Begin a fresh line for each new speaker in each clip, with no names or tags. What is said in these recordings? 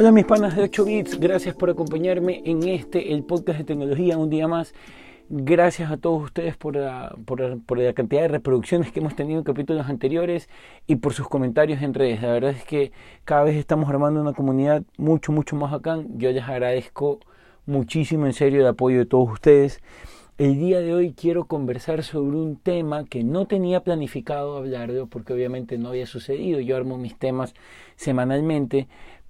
Hola mis panas de 8 bits, gracias por acompañarme en este, el podcast de tecnología, un día más. Gracias a todos ustedes por la, por, la, cantidad de reproducciones que hemos tenido en capítulos anteriores y por sus comentarios en redes. La verdad es que cada vez estamos armando una comunidad mucho, mucho más bacán. Yo les agradezco muchísimo en serio el apoyo de todos ustedes. El día de hoy quiero conversar sobre un tema que no tenía planificado hablar de porque obviamente no había sucedido. Yo armo mis temas semanalmente,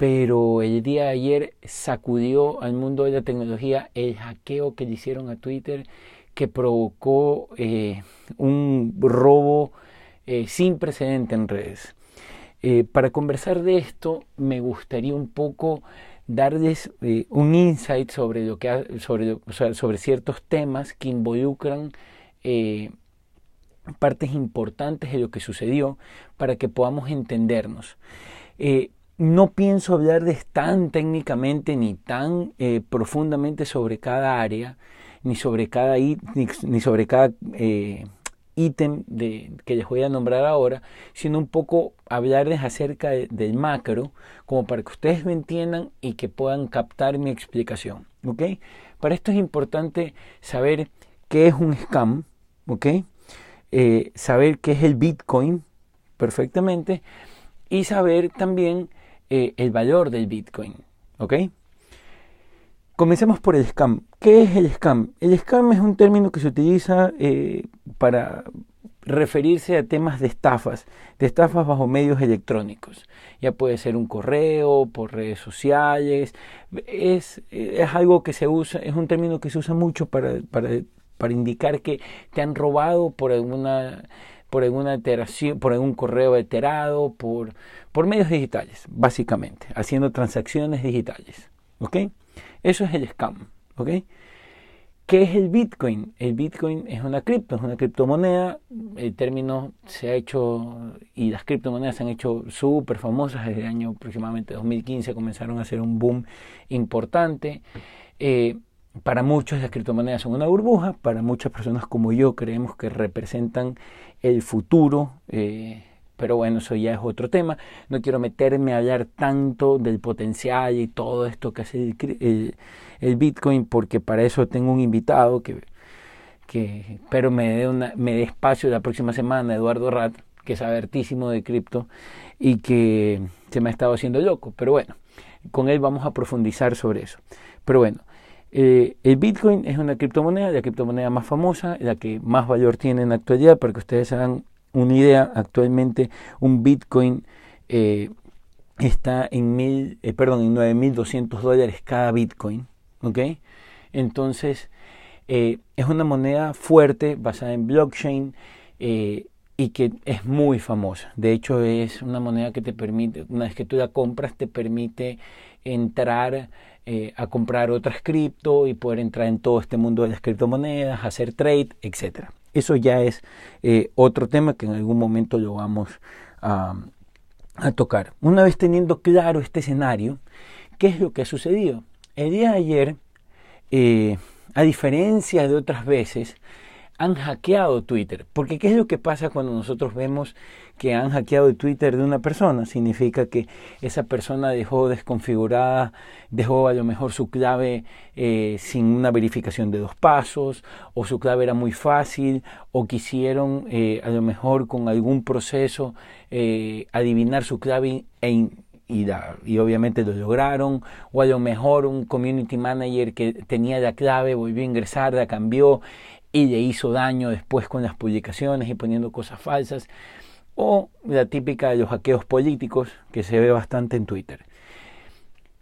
pero el día de ayer sacudió al mundo de la tecnología el hackeo que le hicieron a Twitter que provocó eh, un robo eh, sin precedente en redes. Eh, para conversar de esto me gustaría un poco darles un insight sobre lo que sobre, sobre ciertos temas que involucran partes importantes de lo que sucedió para que podamos entendernos no pienso hablarles tan técnicamente ni tan eh, profundamente sobre cada área, ni sobre cada, ni, sobre cada eh, ítem que les voy a nombrar ahora, sino un poco hablarles acerca del macro, como para que ustedes me entiendan y que puedan captar mi explicación. ¿ok? Para esto es importante saber qué es un scam, ¿ok? Eh, saber qué es el Bitcoin perfectamente y saber también eh, el valor del Bitcoin. ¿Ok? Comencemos por el scam. ¿Qué es el scam? El scam es un término que se utiliza eh, para referirse a temas de estafas, de estafas bajo medios electrónicos. Ya puede ser un correo, por redes sociales. Es, es algo que se usa, es un término que se usa mucho para, para, para indicar que te han robado por alguna por alguna alteración, por algún correo alterado, por, por medios digitales, básicamente, haciendo transacciones digitales. ¿Ok? Eso es el scam. ¿Ok? ¿Qué es el Bitcoin? El Bitcoin es una cripto, es una criptomoneda. El término se ha hecho y las criptomonedas se han hecho súper famosas desde el año aproximadamente 2015. Comenzaron a hacer un boom importante. Eh, para muchos las criptomonedas son una burbuja, para muchas personas como yo creemos que representan el futuro, eh, pero bueno, eso ya es otro tema. No quiero meterme a hablar tanto del potencial y todo esto que hace el, Bitcoin, porque para eso tengo un invitado que, que espero me dé, una, me dé espacio la próxima semana, Eduardo Rat, que es abertísimo de cripto y que se me ha estado haciendo loco, pero bueno, con él vamos a profundizar sobre eso. Pero bueno, eh, el Bitcoin es una criptomoneda, la criptomoneda más famosa, la que más valor tiene en la actualidad, para que ustedes hagan una idea, actualmente un Bitcoin eh, está en mil, eh, perdón, en 9.200 dólares cada Bitcoin, ¿ok? Entonces, es una moneda fuerte, basada en blockchain, y que es muy famosa. De hecho, es una moneda que te permite, una vez que tú la compras, te permite entrar eh, a comprar otras cripto y poder entrar en todo este mundo de las criptomonedas, hacer trade, etc. Eso ya es eh, otro tema que en algún momento lo vamos a, tocar. Una vez teniendo claro este escenario, ¿qué es lo que ha sucedido? El día de ayer, eh, a diferencia de otras veces, han hackeado Twitter. Porque ¿qué es lo que pasa cuando nosotros vemos que han hackeado el Twitter de una persona? Significa que esa persona dejó desconfigurada, dejó a lo mejor su clave eh, sin una verificación de dos pasos, o su clave era muy fácil, o quisieron eh, a lo mejor con algún proceso eh, adivinar su clave e y, y, obviamente lo lograron, o a lo mejor un community manager que tenía la clave volvió a ingresar, la cambió y le hizo daño después con las publicaciones y poniendo cosas falsas, o la típica de los hackeos políticos que se ve bastante en Twitter.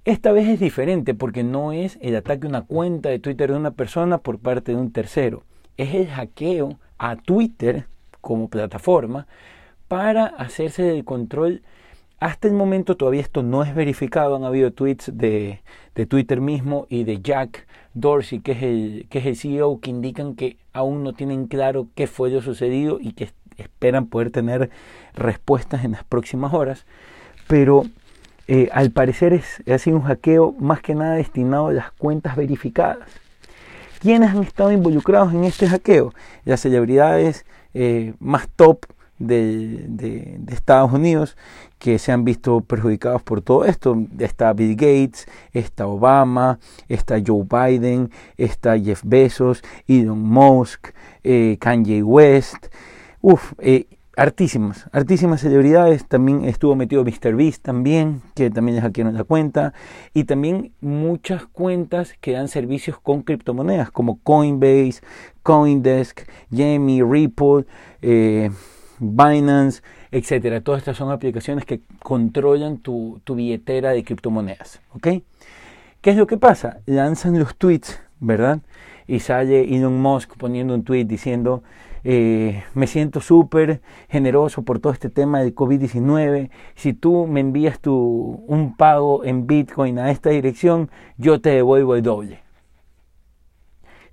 Esta vez es diferente porque no es el ataque a una cuenta de Twitter de una persona por parte de un tercero, es el hackeo a Twitter como plataforma para hacerse del control. Hasta el momento todavía esto no es verificado, han habido tweets de, de Twitter mismo y de Jack Dorsey, que es, el, que es el CEO, que indican que aún no tienen claro qué fue lo sucedido y que esperan poder tener respuestas en las próximas horas. Pero eh, al parecer es, ha sido un hackeo más que nada destinado a las cuentas verificadas. ¿Quiénes han estado involucrados en este hackeo? Las celebridades eh, más top de, Estados Unidos que se han visto perjudicados por todo esto. Está Bill Gates, está Obama, está Joe Biden, está Jeff Bezos, Elon Musk, eh, Kanye West. Uf, eh, artísimas, artísimas celebridades. También estuvo metido Mr. Beast también, que también les hackearon la cuenta. Y también muchas cuentas que dan servicios con criptomonedas, como Coinbase, Coindesk, Jamie, Ripple. Eh, Binance, etcétera. Todas estas son aplicaciones que controlan tu, billetera de criptomonedas. ¿Ok? ¿Qué es lo que pasa? Lanzan los tweets, ¿verdad? Y sale Elon Musk poniendo un tweet diciendo, eh, me siento súper generoso por todo este tema del COVID-19. Si tú me envías tu, un pago en Bitcoin a esta dirección, yo te devuelvo el doble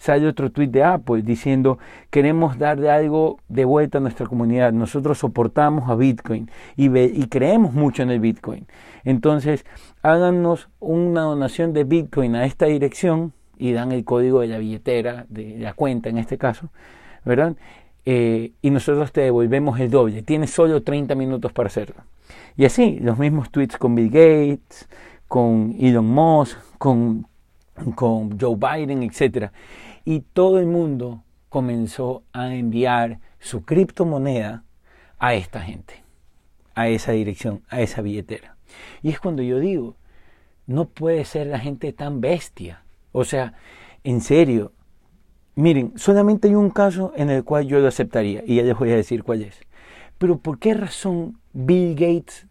sale otro tweet de Apple diciendo queremos darle algo de vuelta a nuestra comunidad. Nosotros soportamos a Bitcoin y, creemos mucho en el Bitcoin. Entonces, háganos una donación de Bitcoin a esta dirección y dan el código de la billetera, de la cuenta en este caso, ¿verdad? Eh, y nosotros te devolvemos el doble. Tienes solo 30 minutos para hacerlo. Y así, los mismos tweets con Bill Gates, con Elon Musk, con, con Joe Biden, etcétera y todo el mundo comenzó a enviar su criptomoneda a esta gente, a esa dirección, a esa billetera. Y es cuando yo digo, no puede ser la gente tan bestia. O sea, en serio, miren, solamente hay un caso en el cual yo lo aceptaría y ya les voy a decir cuál es. Pero ¿por qué razón Bill Gates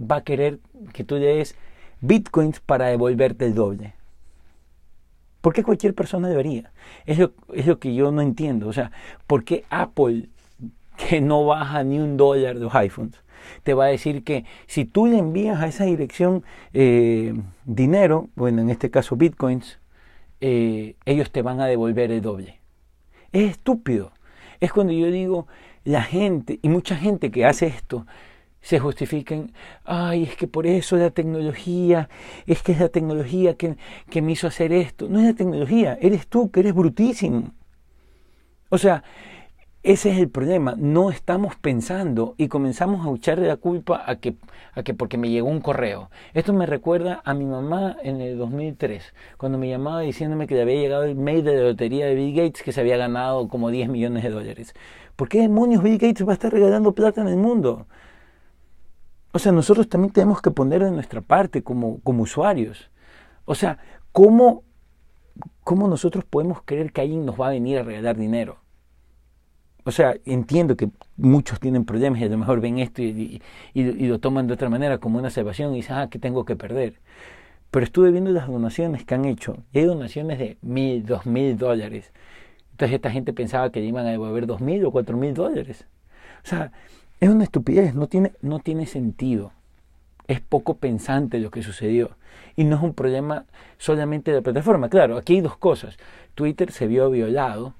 va a querer que tú le des bitcoins para devolverte el doble? ¿Por qué cualquier persona debería? Es lo, es lo que yo no entiendo. O sea, ¿por qué Apple, que no baja ni un dólar de los iPhones, te va a decir que si tú le envías a esa dirección eh, dinero, bueno, en este caso bitcoins, eh, ellos te van a devolver el doble? Es estúpido. Es cuando yo digo, la gente, y mucha gente que hace esto, se justifiquen, ay, es que por eso la tecnología, es que es la tecnología que, que me hizo hacer esto. No es la tecnología, eres tú que eres brutísimo. O sea, ese es el problema. No estamos pensando y comenzamos a echarle la culpa a que, a que porque me llegó un correo. Esto me recuerda a mi mamá en el 2003, cuando me llamaba diciéndome que le había llegado el mail de la lotería de Bill Gates que se había ganado como 10 millones de dólares. ¿Por qué demonios Bill Gates va a estar regalando plata en el mundo? O sea, nosotros también tenemos que poner de nuestra parte como, como usuarios. O sea, ¿cómo, ¿cómo nosotros podemos creer que alguien nos va a venir a regalar dinero? O sea, entiendo que muchos tienen problemas y a lo mejor ven esto y, lo toman de otra manera como una salvación y dicen, ah, ¿qué tengo que perder? Pero estuve viendo las donaciones que han hecho y hay donaciones de mil, dos mil dólares. Entonces esta gente pensaba que iban a devolver dos mil o cuatro mil dólares. O sea, es una estupidez, no tiene, no tiene sentido. Es poco pensante lo que sucedió. Y no es un problema solamente de la plataforma. Claro, aquí hay dos cosas. Twitter se vio violado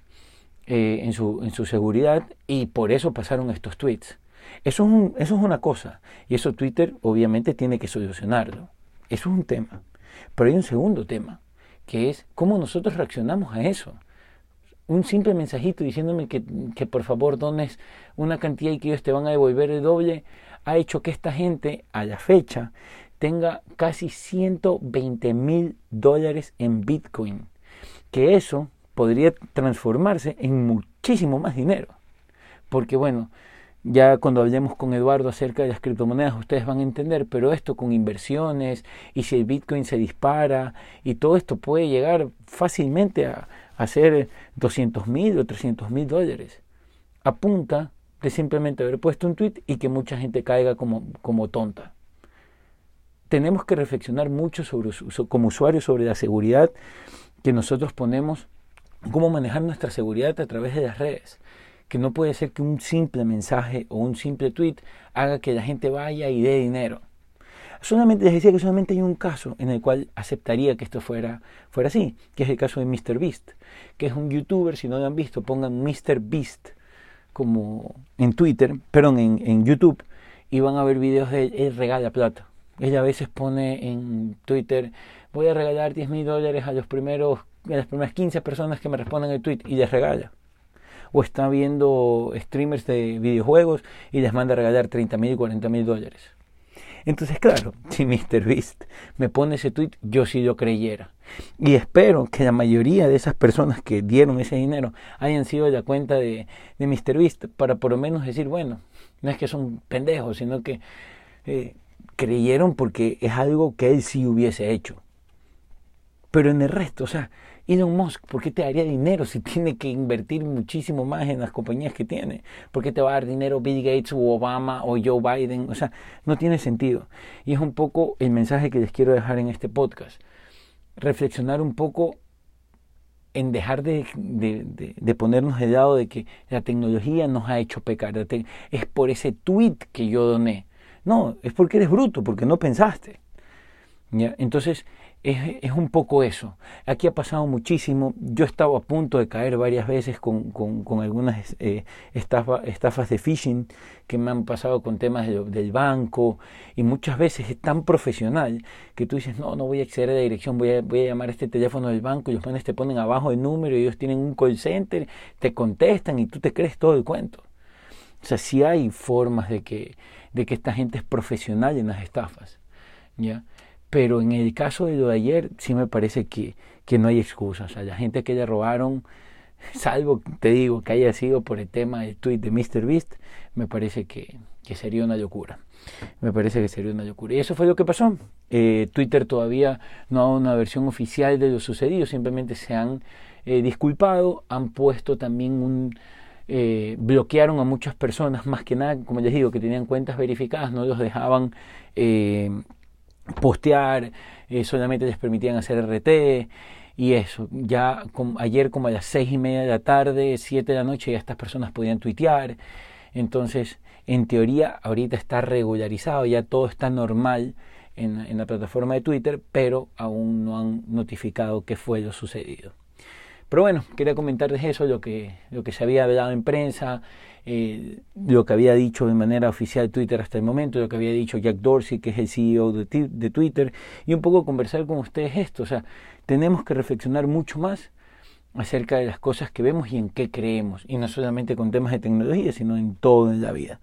eh, en, su, en su seguridad y por eso pasaron estos tweets. Eso es, un, eso es una cosa. Y eso Twitter obviamente tiene que solucionarlo. Eso es un tema. Pero hay un segundo tema, que es cómo nosotros reaccionamos a eso un simple mensajito diciéndome que, que, por favor dones una cantidad y que ellos te van a devolver el doble, ha hecho que esta gente a la fecha tenga casi 120 mil dólares en Bitcoin. Que eso podría transformarse en muchísimo más dinero. Porque bueno, ya cuando hablemos con Eduardo acerca de las criptomonedas, ustedes van a entender, pero esto con inversiones y si el Bitcoin se dispara y todo esto puede llegar fácilmente a, hacer 200 mil o 300 mil dólares. A punta de simplemente haber puesto un tweet y que mucha gente caiga como, como tonta. Tenemos que reflexionar mucho sobre, como usuarios sobre la seguridad que nosotros ponemos, cómo manejar nuestra seguridad a través de las redes. Que no puede ser que un simple mensaje o un simple tweet haga que la gente vaya y dé dinero. Solamente les decía que solamente hay un caso en el cual aceptaría que esto fuera, fuera así, que es el caso de Mr. Beast, que es un youtuber, si no lo han visto, pongan Mr. Beast como en Twitter, perdón, en, YouTube, y van a ver videos de él, regala plata. Ella a veces pone en Twitter, voy a regalar 10 mil dólares a los primeros, a las primeras 15 personas que me respondan el tweet y les regala. o está viendo streamers de videojuegos y les manda regalar 30 mil y 40 mil dólares. Entonces, claro, si MrBeast me pone ese tweet, yo sí lo creyera. Y espero que la mayoría de esas personas que dieron ese dinero hayan sido de la cuenta de, de MrBeast para por lo menos decir, bueno, no es que son pendejos, sino que eh, creyeron porque es algo que él sí hubiese hecho. Pero en el resto, o sea, Elon Musk, ¿por qué te daría dinero si tiene que invertir muchísimo más en las compañías que tiene? ¿Por qué te va a dar dinero Bill Gates o Obama o Joe Biden? O sea, no tiene sentido. Y es un poco el mensaje que les quiero dejar en este podcast. Reflexionar un poco en dejar de, de, ponernos de lado de que la tecnología nos ha hecho pecar. Es por ese tweet que yo doné. No, es porque eres bruto, porque no pensaste. ¿Ya? Entonces, es, es, un poco eso. Aquí ha pasado muchísimo. Yo he estado a punto de caer varias veces con, con, con algunas eh, estafas de phishing que me han pasado con temas del banco y muchas veces es tan profesional que tú dices, no, no voy a acceder a la dirección, voy a, voy a llamar a este teléfono del banco y los pones te ponen abajo el número y ellos tienen un call center, te contestan y tú te crees todo el cuento. O sea, sí hay formas de que de que esta gente es profesional en las estafas. ¿ya? Pero en el caso de lo de ayer, sí me parece que, que no hay excusas. O sea, la gente que le robaron, salvo, te digo, que haya sido por el tema del tweet de MrBeast, me parece que, que sería una locura. Me parece que sería una locura. Y eso fue lo que pasó. Eh, Twitter todavía no ha una versión oficial de lo sucedido, simplemente se han eh, disculpado, han puesto también un, eh, bloquearon a muchas personas, más que nada, como les digo, que tenían cuentas verificadas, no los dejaban eh, postear, eh, solamente les permitían hacer RT y eso. Ya ayer como a las seis y media de la tarde, siete de la noche, ya estas personas podían tuitear. Entonces, en teoría, ahorita está regularizado, ya todo está normal en, en la plataforma de Twitter, pero aún no han notificado qué fue lo sucedido. Pero bueno, quería comentarles eso, lo que, lo que se había hablado en prensa, eh, lo que había dicho de manera oficial Twitter hasta el momento, lo que había dicho Jack Dorsey, que es el CEO de, de Twitter, y un poco conversar con ustedes esto. O sea, tenemos que reflexionar mucho más acerca de las cosas que vemos y en qué creemos, y no solamente con temas de tecnología, sino en todo en la vida.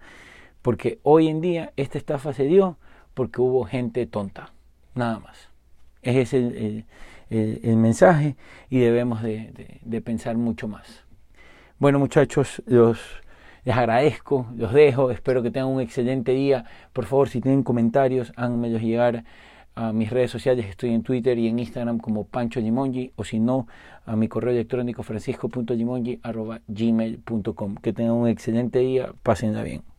Porque hoy en día esta estafa se dio porque hubo gente tonta, nada más. Ese es el el, mensaje y debemos de, de, pensar mucho más. Bueno muchachos, los, les agradezco, los dejo, espero que tengan un excelente día. Por favor, si tienen comentarios, háganmelos llegar a mis redes sociales, estoy en Twitter y en Instagram como Pancho Limongi, o si no, a mi correo electrónico francisco.limongi.gmail.com. Que tengan un excelente día, pásenla bien.